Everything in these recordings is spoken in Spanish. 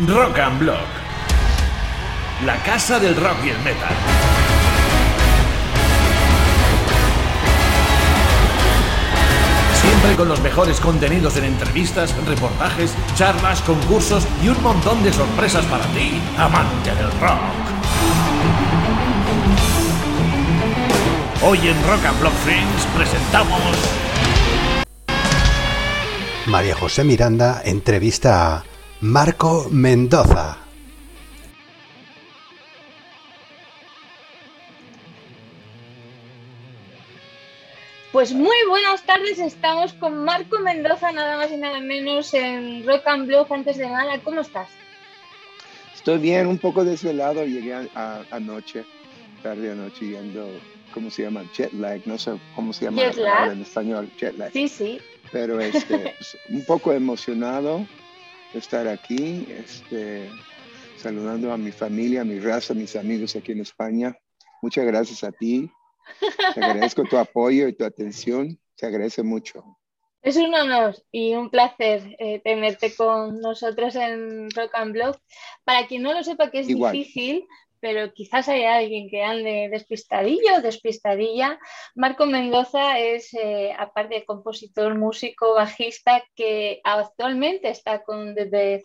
Rock and Block. La casa del rock y el metal. Siempre con los mejores contenidos en entrevistas, reportajes, charlas, concursos y un montón de sorpresas para ti, amante del rock. Hoy en Rock and Block Friends presentamos María José Miranda entrevista a Marco Mendoza. Pues muy buenas tardes, estamos con Marco Mendoza, nada más y nada menos en Rock and Block antes de nada. ¿Cómo estás? Estoy bien, un poco desvelado, llegué anoche, tarde anoche yendo, ¿cómo se llama? Jet lag, no sé cómo se llama en español, jet lag. Sí, sí. Pero este, pues, un poco emocionado estar aquí, este, saludando a mi familia, a mi raza, a mis amigos aquí en España. Muchas gracias a ti te agradezco tu apoyo y tu atención. Se agradece mucho. Es un honor y un placer eh, tenerte con nosotros en Rock and Blog. Para quien no lo sepa, que es difícil, pero quizás haya alguien que ande despistadillo o despistadilla. Marco Mendoza es, eh, aparte de compositor, músico, bajista, que actualmente está con The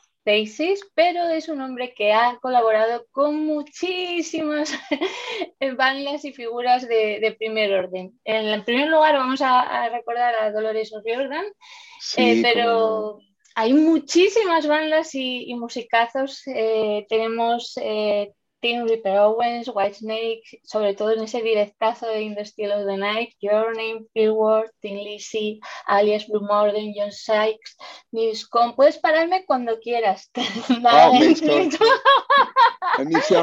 pero es un hombre que ha colaborado con muchísimas bandas y figuras de, primer orden. En primer lugar vamos a, recordar a Dolores O'Riordan, eh, pero hay muchísimas bandas y, musicazos. Eh, tenemos eh, Tim Ripper Owens, Whitesnake, sobre todo en ese directazo de In the Still of the Night, Your Name, Ward, Tim Lizzy, alias Blue Morden, John Sykes, Nils Con. Puedes pararme cuando quieras. Oh, a, mí se,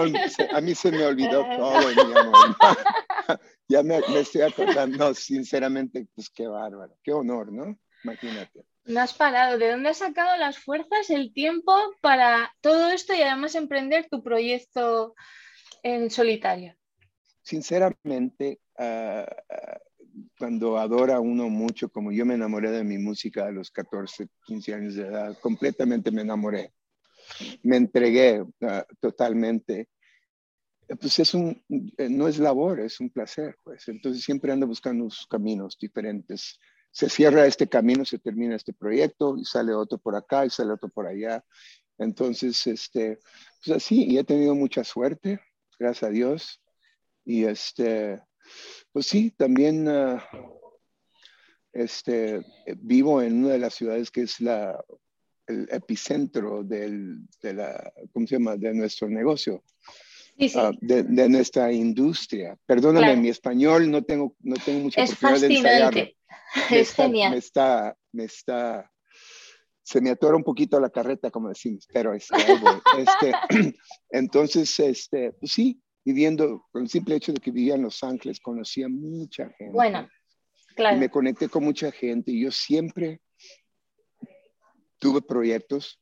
a, mí se, me olvidó todo, mi amor. ya me, me estoy acordando, sinceramente, pues qué bárbaro, qué honor, ¿no? Imagínate. No has parado. ¿De dónde has sacado las fuerzas, el tiempo para todo esto y además emprender tu proyecto en solitario? Sinceramente, ah, cuando adora uno mucho, como yo me enamoré de mi música a los 14, 15 años de edad, completamente me enamoré. Me entregué ah, totalmente. Pues es un, eh, no es labor, es un placer, pues. Entonces siempre ando buscando caminos diferentes se cierra este camino, se termina este proyecto y sale otro por acá y sale otro por allá. Entonces, este, pues así, y he tenido mucha suerte, gracias a Dios. Y este, pues sí, también ah, este, vivo en una de las ciudades que es la, el epicentro del, de la, ¿cómo se llama?, de nuestro negocio. Ah, de, nuestra industria. Perdóname, mi español no tengo, no tengo mucha es oportunidad de ensayarlo. es genial. Me está, me está, se me atora un poquito la carreta, como decimos, pero este, este entonces, este, pues sí, viviendo, con el simple hecho de que vivía en Los Ángeles, conocía mucha gente. Bueno, claro. Y me conecté con mucha gente y yo siempre tuve proyectos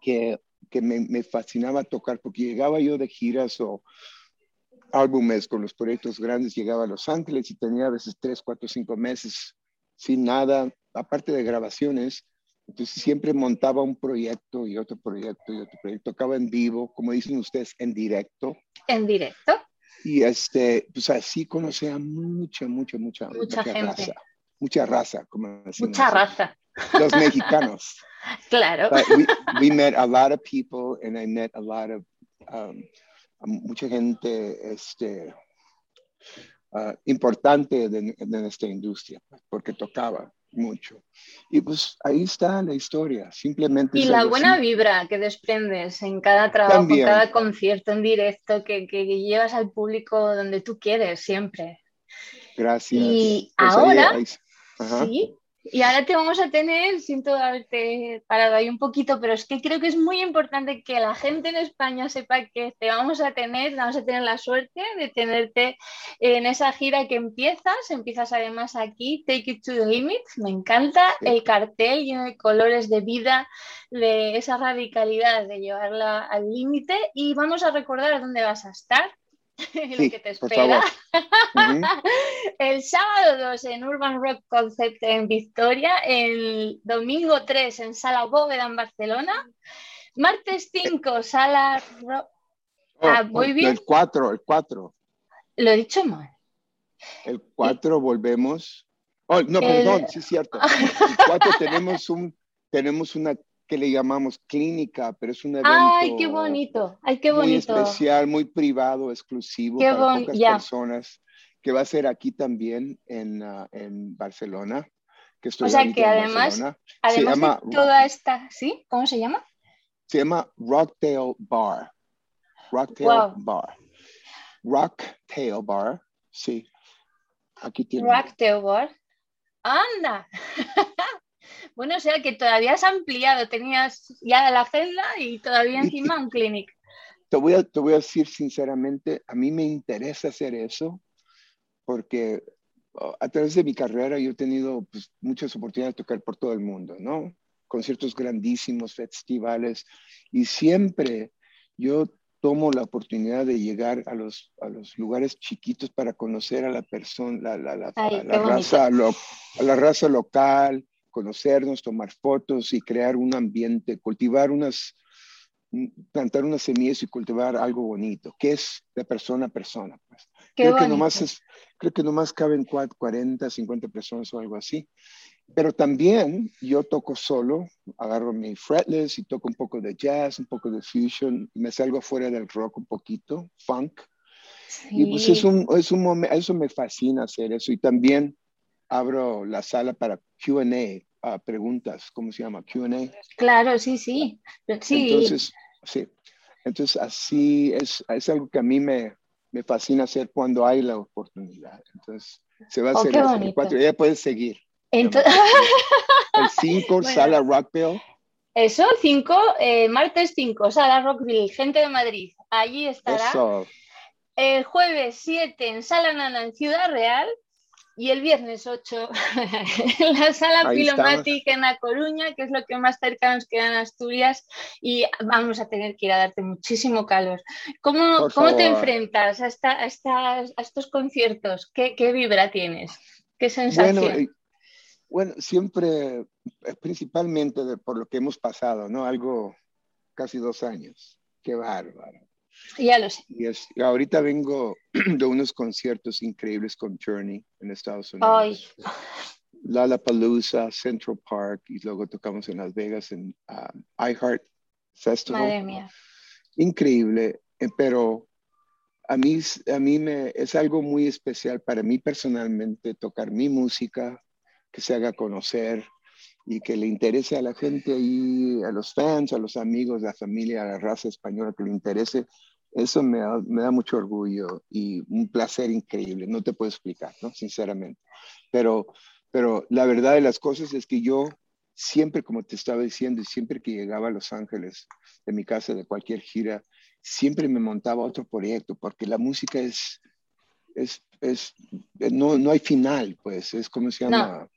que que me, fascinaba tocar, porque llegaba yo de giras o álbumes con los proyectos grandes, llegaba a Los Ángeles y tenía a veces tres, cuatro, cinco meses sin nada, aparte de grabaciones. Entonces siempre montaba un proyecto y otro proyecto y otro proyecto. Tocaba en vivo, como dicen ustedes, en directo. En directo. Y este, pues así conocía mucha, mucha, mucha, mucha, gente. raza. Mucha raza, como Mucha raza. Los mexicanos. Claro. we, we, met a lot of people and I met a lot of, um, mucha gente este, uh, importante de, de, nuestra industria, porque tocaba mucho. Y pues ahí está la historia, simplemente. Y la buena vibra que desprendes en cada trabajo, en cada concierto en directo, que, que, llevas al público donde tú quieres siempre. Gracias. Y pues ahora, sí, y ahora te vamos a tener, siento haberte parado ahí un poquito, pero es que creo que es muy importante que la gente en España sepa que te vamos a tener, vamos a tener la suerte de tenerte en esa gira que empiezas, empiezas además aquí, Take It to the Limit, me encanta el cartel lleno de colores de vida, de esa radicalidad de llevarla al límite. Y vamos a recordar dónde vas a estar lo que te espera. el sábado 2 en Urban Rock Concept en Victoria, el domingo 3 en Sala Bóveda en Barcelona. Martes 5, sala... Oh, ah, muy bien. El 4, el 4. Lo he dicho mal. El 4 volvemos. Oh, no, perdón, sí es cierto. El 4 tenemos, un, tenemos una que le llamamos clínica, pero es un evento Ay, qué bonito. Ay, qué bonito. muy especial, muy privado, exclusivo para pocas personas, que va a ser aquí también en, uh, en Barcelona. Que estoy o sea que además, además llama, de toda esta, ¿sí? ¿Cómo se llama? Se llama Rocktail Bar. Rocktail Bar. Rocktail Bar, sí. Aquí tiene. Rocktail Bar. Anda. bueno, o sea que todavía has ampliado, tenías ya la celda y todavía encima un clinic. Te voy, a, te voy a decir sinceramente, a mí me interesa hacer eso porque oh, a través de mi carrera yo he tenido pues, muchas oportunidades de tocar por todo el mundo, ¿no? Conciertos grandísimos, festivales, y siempre yo tomo la oportunidad de llegar a los, a los lugares chiquitos para conocer a la persona, la, la, raza, a la raza local, conocernos, tomar fotos y crear un ambiente, cultivar unas, plantar unas semillas y cultivar algo bonito, que es de persona a persona. Pues. creo, que nomás es, creo que nomás caben 40, 50 personas o algo así. Pero también yo toco solo, agarro mi fretless y toco un poco de jazz, un poco de fusion, me salgo fuera del rock un poquito, funk. Y pues es un, es un momento, eso me fascina hacer eso. Y también abro la sala para QA, uh, preguntas, ¿cómo se llama? QA. Claro, sí, sí. sí. Entonces, sí. Entonces, así es, es algo que a mí me, me fascina hacer cuando hay la oportunidad. Entonces, se va a oh, hacer el cuatro, ya puedes seguir. Entonces... El 5, Sala Rockville. Eso, el 5, eh, martes 5, Sala Rockville, gente de Madrid. Allí estará. El jueves 7 en Sala Nana en Ciudad Real. Y el viernes 8 en la sala filomática en La Coruña, que es lo que más cerca nos queda en Asturias, y vamos a tener que ir a darte muchísimo calor. ¿Cómo, ¿cómo te enfrentas a, esta, a, a, estos conciertos? ¿Qué, ¿Qué, vibra tienes? ¿Qué sensación? Bueno, bueno, siempre, eh, principalmente por lo que hemos pasado, ¿no? Algo casi dos años. Qué bárbaro. Ya lo sé. Y, ahorita vengo de unos conciertos increíbles con Journey en Estados Unidos. Ay. Lollapalooza, Central Park y luego tocamos en Las Vegas en um, iHeart Festival. Madre mía. Increíble, eh, pero a mí, a mí me, es algo muy especial para mí personalmente tocar mi música, que se haga conocer y que le interese a la gente ahí, a los fans, a los amigos, a la familia, a la raza española, que le interese, eso me da, me da mucho orgullo y un placer increíble, no te puedo explicar, ¿no? Sinceramente. Pero, pero la verdad de las cosas es que yo siempre, como te estaba diciendo, y siempre que llegaba a Los Ángeles, de mi casa, de cualquier gira, siempre me montaba otro proyecto, porque la música es, es, es, no, no hay final, pues, es como se llama. No,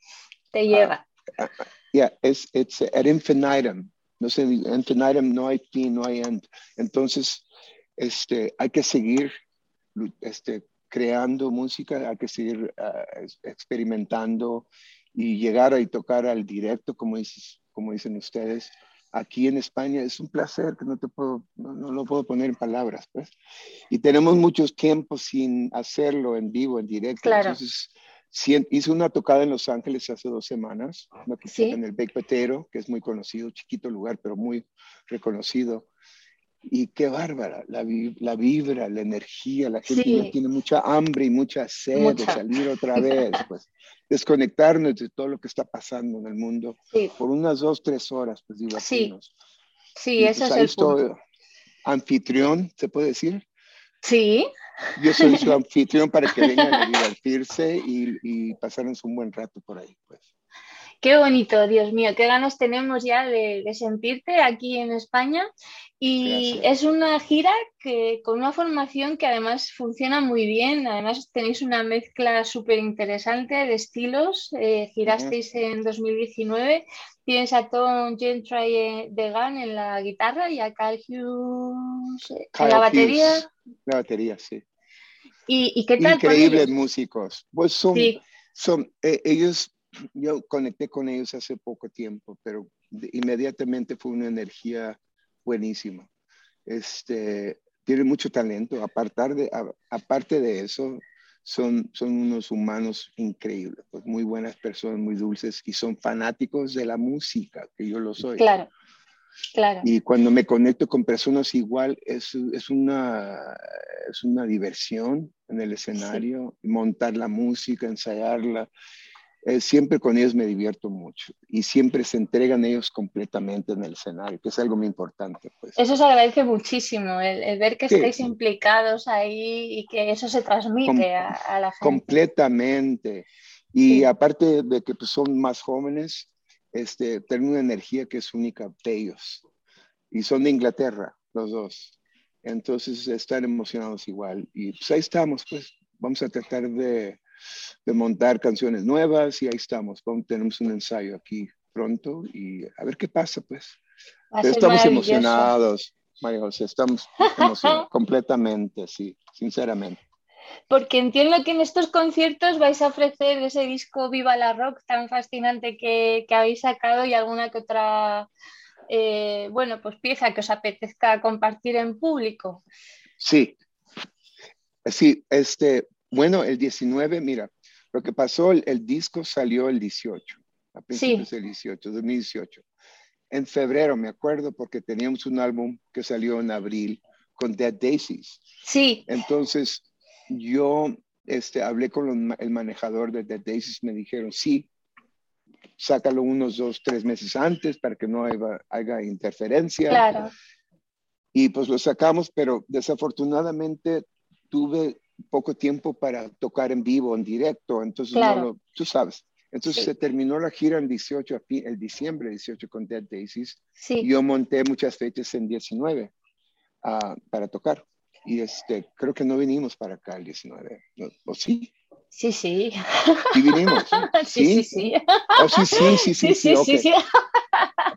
te lleva. Uh, yeah, es it's ad infinitum. No sé, infinitum no hay fin, no hay end. Entonces, este, hay que seguir este, creando música, hay que seguir uh, experimentando y llegar a y tocar al directo, como, dices, como dicen ustedes aquí en España es un placer que no te puedo, no, lo puedo poner en palabras, pues. Y tenemos muchos tiempos sin hacerlo en vivo, en directo. Claro. Entonces, hice una tocada en Los Ángeles hace dos semanas, en el Bake Potato, que es muy conocido, chiquito lugar, pero muy reconocido. Y qué bárbara, la, la vibra, la energía, la gente tiene mucha hambre y mucha sed de salir otra vez, pues desconectarnos de todo lo que está pasando en el mundo por unas dos, tres horas, pues divertirnos. Sí, sí eso pues, es el Anfitrión, ¿se puede decir? Sí. Yo soy su anfitrión para que vengan a divertirse y, y pasarnos un buen rato por ahí, pues. Qué bonito, Dios mío, qué ganas tenemos ya de, sentirte aquí en España. Y es una gira que con una formación que además funciona muy bien. Además tenéis una mezcla súper interesante de estilos. Eh, girasteis en 2019. Tienes a Tom Gentry de Gun en la guitarra y a Cal Hughes en la batería. La batería, sí. ¿Y, qué tal? Increíbles músicos. Pues son, son eh, ellos yo conecté con ellos hace poco tiempo, pero inmediatamente fue una energía buenísimo. Este, tiene mucho talento. Aparte de, aparte de eso, son, son unos humanos increíbles, pues muy buenas personas, muy dulces y son fanáticos de la música, que yo lo soy. Claro, claro. Y cuando me conecto con personas igual, es, es, una, es una diversión en el escenario, montar la música, ensayarla. Eh, siempre con ellos me divierto mucho y siempre se entregan ellos completamente en el escenario, que es algo muy importante. Pues. Eso se agradece muchísimo, el, ver que estáis implicados ahí y que eso se transmite a, la gente. Completamente. Y aparte de que pues, son más jóvenes, este, tienen una energía que es única de ellos. Y son de Inglaterra, los dos. Entonces están emocionados igual. Y pues ahí estamos, pues vamos a tratar de de montar canciones nuevas y ahí estamos. tenemos un ensayo aquí pronto y a ver qué pasa, pues. estamos emocionados, María José, estamos emocionados completamente, sí, sinceramente. Porque entiendo que en estos conciertos vais a ofrecer ese disco Viva la Rock tan fascinante que, habéis sacado y alguna que otra, eh, bueno, pues pieza que os apetezca compartir en público. Sí, sí, este, bueno, el 19, mira, lo que pasó, el, disco salió el 18, a principios del 18, 2018. En febrero, me acuerdo, porque teníamos un álbum que salió en abril con Dead Daisies. Sí. Entonces, yo este, hablé con el manejador de Dead Daisies, me dijeron, sí, sácalo unos dos, tres meses antes para que no haya, haya interferencia. Claro. Y pues lo sacamos, pero desafortunadamente tuve poco tiempo para tocar en vivo, en directo, entonces tú sabes. Entonces se terminó la gira en 18, el diciembre 18 con Dead Daisies. Sí. Yo monté muchas fechas en 19 ah, para tocar. Y este, creo que no vinimos para acá el 19. ¿O sí? Sí, sí. Sí vinimos. Sí, sí, sí. Oh, sí, sí, sí, sí, sí, sí, sí,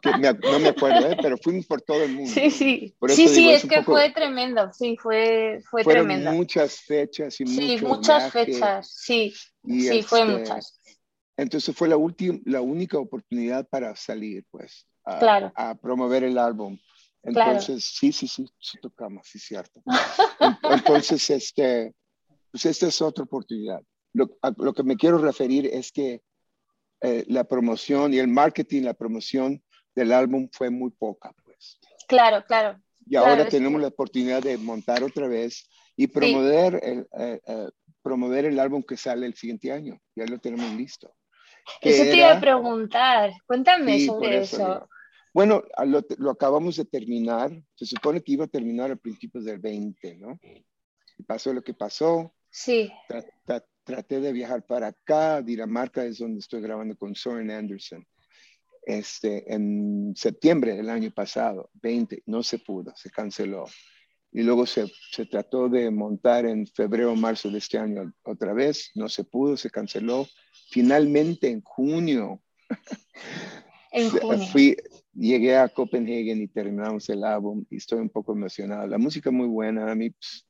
no me acuerdo, ¿eh? pero fuimos por todo el mundo. Sí, sí. Sí, sí, es, que fue tremendo. Sí, fue, fue fueron tremendo. muchas fechas y Sí, muchas fechas. Sí, sí, fue este, muchas. Entonces fue la, última, la única oportunidad para salir, pues, a, claro. a promover el álbum. Entonces, sí, sí, sí, sí tocamos, sí, cierto. Entonces, este, pues esta es otra oportunidad. Lo, a, lo que me quiero referir es que eh, la promoción y el marketing, la promoción del álbum fue muy poca, pues. Claro, claro. Y ahora tenemos la oportunidad de montar otra vez y promover, el, eh, eh, promover el álbum que sale el siguiente año. Ya lo tenemos listo. Eso te iba a preguntar. Cuéntame sobre eso. Bueno, lo, lo, acabamos de terminar. Se supone que iba a terminar a principios del 20, ¿no? Y pasó lo que pasó. Sí. Traté de viajar para acá. Dinamarca es donde estoy grabando con Soren Anderson este, en septiembre del año pasado, 20, no se pudo, se canceló. Y luego se, se trató de montar en febrero o marzo de este año otra vez, no se pudo, se canceló. Finalmente en junio, en junio. Fui, llegué a Copenhague y terminamos el álbum y estoy un poco emocionado. La música muy buena, a mí pues,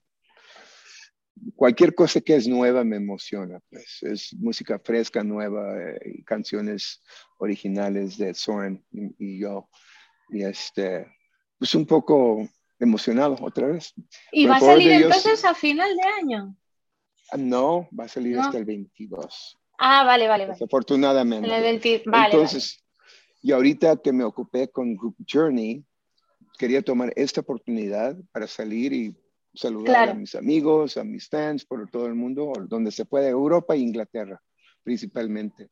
cualquier cosa que es nueva me emociona, pues es música fresca, nueva, eh, canciones originales de Soren y, yo. Y este, pues un poco emocionado otra vez. ¿Y va a salir entonces a final de año? Ah, no, va a salir hasta el 22. Ah, vale, vale, vale. Desafortunadamente. entonces, y ahorita que me ocupé con Group Journey, quería tomar esta oportunidad para salir y saludar a mis amigos, a mis fans por todo el mundo, donde se puede, Europa e Inglaterra principalmente.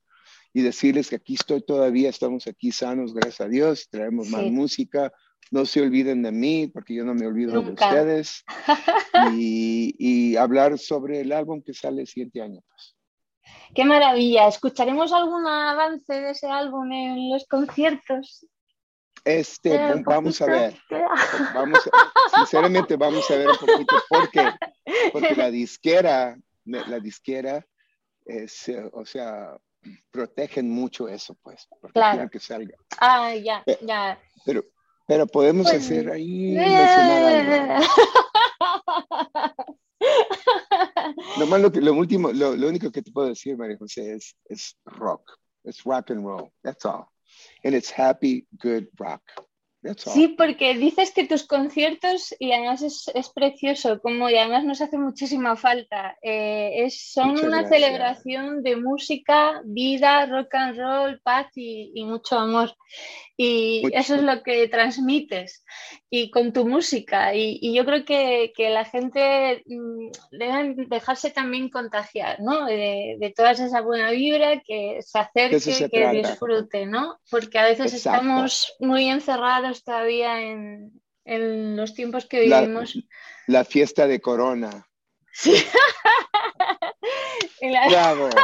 Y decirles que aquí estoy todavía, estamos aquí sanos, gracias a Dios, traemos más música, no se olviden de mí, porque yo no me olvido de ustedes, y, y, hablar sobre el álbum que sale el siguiente año. Pues. Qué maravilla, ¿escucharemos algún avance de ese álbum en los conciertos? Este, vamos a ver. Vamos, sinceramente, vamos a ver un poquito porque, porque la disquera, la disquera, es, o sea, protegen mucho eso, pues, porque claro. que salga. Ah, ya, ya. Pero, pero podemos pues, hacer ahí Nomás lo, lo último, lo, lo, único que te puedo decir, María José, es, es rock. Es rock and roll. That's all and it's happy, good rock. Sí, porque dices que tus conciertos, y además es, precioso, como y además nos hace muchísima falta, eh, es, son una celebración de música, vida, rock and roll, paz y, mucho amor. Y eso es lo que transmites y con tu música. Y, yo creo que, la gente mm, debe dejarse también contagiar, ¿no? De, de toda esa buena vibra, que se acerque, que disfrute, ¿no? Porque a veces estamos muy encerrados todavía en, los tiempos que vivimos. La, fiesta de Corona. Bravo.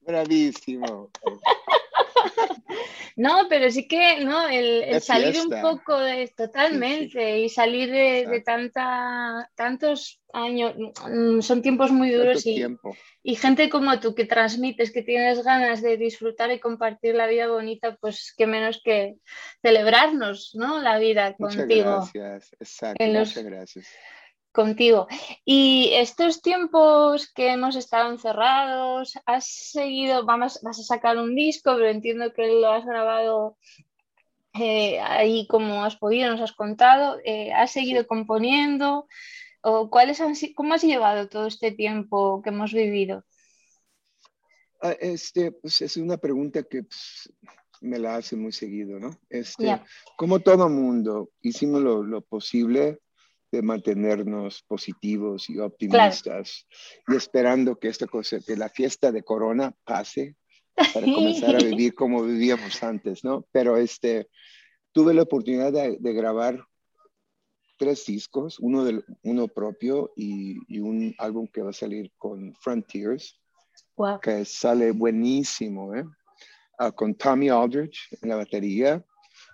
Bravísimo. No, pero sí que no, el, salir un poco de totalmente y salir de, tanta, tantos años, mm, son tiempos muy duros y, y, gente como tú que transmites, que tienes ganas de disfrutar y compartir la vida bonita, pues qué menos que celebrarnos, ¿no? La vida contigo. Muchas gracias, exacto, muchas gracias contigo. Y estos tiempos que hemos estado encerrados, has seguido, vamos, vas a sacar un disco, pero entiendo que lo has grabado eh, ahí como has podido, nos has contado, eh, has seguido componiendo, o cuáles han, ¿cómo has llevado todo este tiempo que hemos vivido? Ah, este, pues es una pregunta que pues, me la hace muy seguido, ¿no? Este, Como todo mundo, hicimos lo, lo posible de mantenernos positivos y optimistas y esperando que esta cosa, que la fiesta de Corona pase para comenzar a vivir como vivíamos antes, ¿no? Pero este, tuve la oportunidad de, grabar tres discos, uno, del, uno propio y, y, un álbum que va a salir con Frontiers, que sale buenísimo, ¿eh? Ah, con Tommy Aldrich en la batería,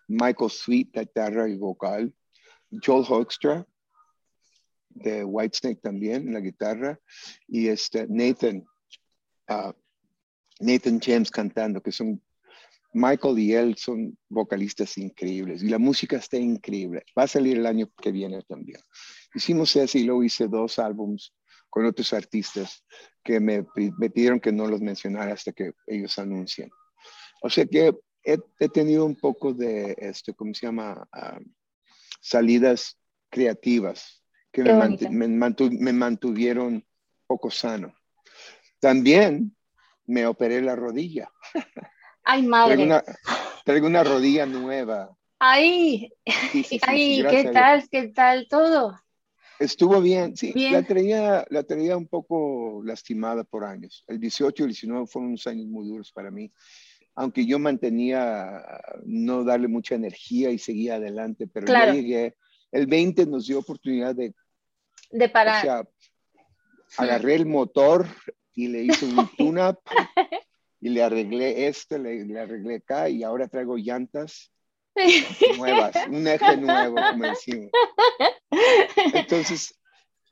Michael Sweet, guitarra y vocal, Joel Hoekstra de Whitesnake también en la guitarra y este Nathan, uh, Nathan James cantando, que son Michael y él son vocalistas increíbles y la música está increíble. Va a salir el año que viene también. Hicimos eso y luego hice dos álbums con otros artistas que me, me pidieron que no los mencionara hasta que ellos anuncien. O sea que he, tenido un poco de, esto, ¿cómo se llama? Uh, salidas creativas que me, mantuvieron poco sano. También me operé la rodilla. Ay, madre. Traigo una, rodilla nueva. Ay, ay ¿qué tal? ¿Qué tal todo? Estuvo bien, sí. La, traía, la traía un poco lastimada por años. El 18 y el 19 fueron unos años muy duros para mí. Aunque yo mantenía no darle mucha energía y seguía adelante, pero ya llegué. El 20 nos dio oportunidad de de parar. O sea, agarré el motor y le hice un tune-up y le arreglé esto, le, arreglé acá y ahora traigo llantas nuevas, un eje nuevo, como decimos. Entonces,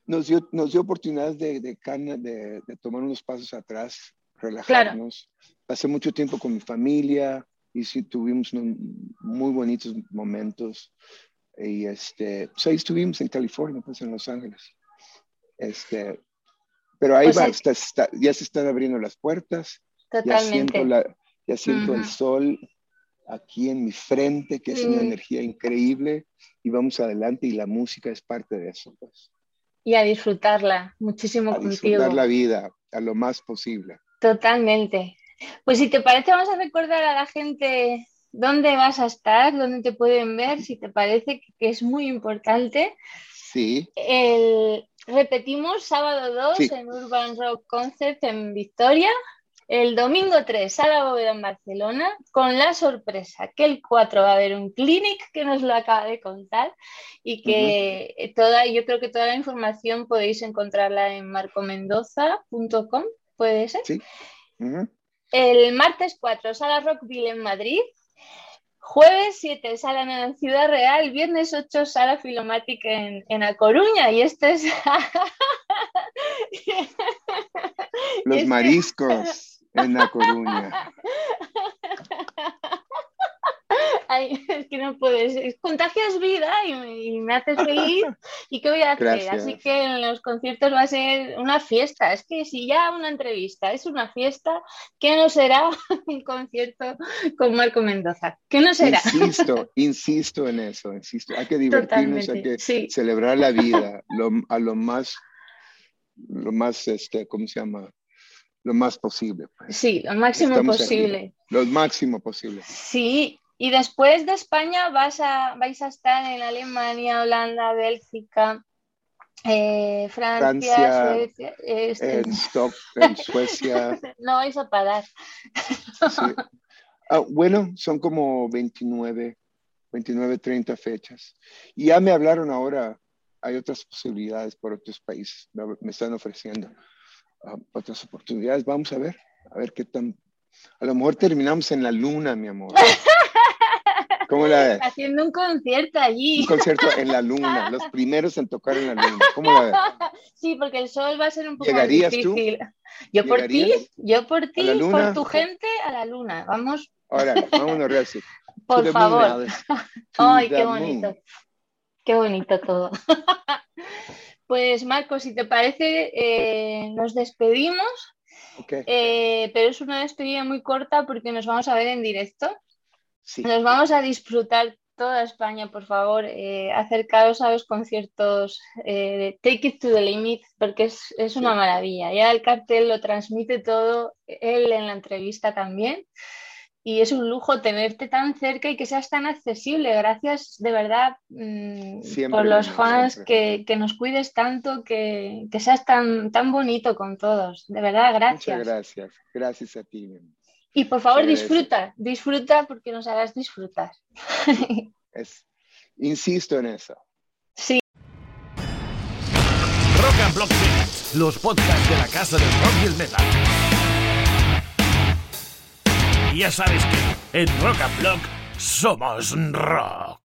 nos dio, nos dio oportunidad de, de, de, de tomar unos pasos atrás, relajarnos. Pasé mucho tiempo con mi familia y sí tuvimos muy bonitos momentos. Y este, pues ahí estuvimos en California, pues en Los Ángeles. Este, pero ahí va, ya se están abriendo las puertas. Ya siento, la, ya siento el sol aquí en mi frente, que es una energía increíble, y vamos adelante y la música es parte de eso. Pues. Y a disfrutarla muchísimo a disfrutar la vida a lo más posible. Totalmente. Pues si te parece, vamos a recordar a la gente dónde vas a estar, dónde te pueden ver, si te parece que es muy importante. Sí. repetimos, sábado 2 en Urban Rock Concert en Victoria. El domingo 3, Sala Bóveda en Barcelona, con la sorpresa que el 4 va a haber un clinic que nos lo acaba de contar y que toda, yo creo que toda la información podéis encontrarla en marcomendoza.com, ¿puede ser? Sí. El martes 4, Sala Rockville en Madrid, Jueves 7, sala en Ciudad Real. Viernes 8, sala filomática en, en A Coruña. Y este es. Los este mariscos en A Coruña. es que no puedes, contagias vida y, me haces feliz. ¿Y qué voy a hacer? Así que en los conciertos va a ser una fiesta. Es que si ya una entrevista es una fiesta, ¿qué no será un concierto con Marco Mendoza? ¿Qué no será? Insisto, insisto en eso, insisto. Hay que divertirnos, hay que celebrar la vida a lo más, lo más, este, ¿cómo se llama? Lo más posible. Pues. Sí, lo máximo posible. Lo máximo posible. Sí, y después de España vas a, vais a estar en Alemania, Holanda, Bélgica, eh, Francia, Suecia, este, en, Suecia. no vais a parar. Ah, bueno, son como 29, 29, 30 fechas. Y ya me hablaron ahora, hay otras posibilidades por otros países, me, están ofreciendo ah, otras oportunidades. Vamos a ver, a ver qué tan... A lo mejor terminamos en la luna, mi amor. ¿Cómo la ves? Haciendo un concierto allí. Un concierto en la luna, los primeros en tocar en la luna. ¿Cómo la ves? Sí, porque el sol va a ser un poco ¿Llegarías difícil. Yo por ti, yo por ti, por tu gente, a la luna. Vamos. Ahora, vámonos, Real. Por favor. Ay, qué bonito. Qué bonito todo. Pues Marco, si te parece, eh, nos despedimos. Okay. Eh, pero es una despedida muy corta porque nos vamos a ver en directo. Nos vamos a disfrutar toda España, por favor, eh, acercaros a los conciertos eh, Take It to the Limit, porque es, una maravilla. Ya el cartel lo transmite todo, él en la entrevista también. Y es un lujo tenerte tan cerca y que seas tan accesible. Gracias de verdad mm, por los fans, que, nos cuides tanto, que, seas tan, tan bonito con todos. De verdad, gracias. Muchas gracias. Gracias a ti. Y por favor, disfruta, disfruta porque nos harás disfrutar. Es, insisto en eso. Sí. Rock and Block los podcasts de la casa del rock y el metal. Y ya sabes que en Rock and Block somos rock.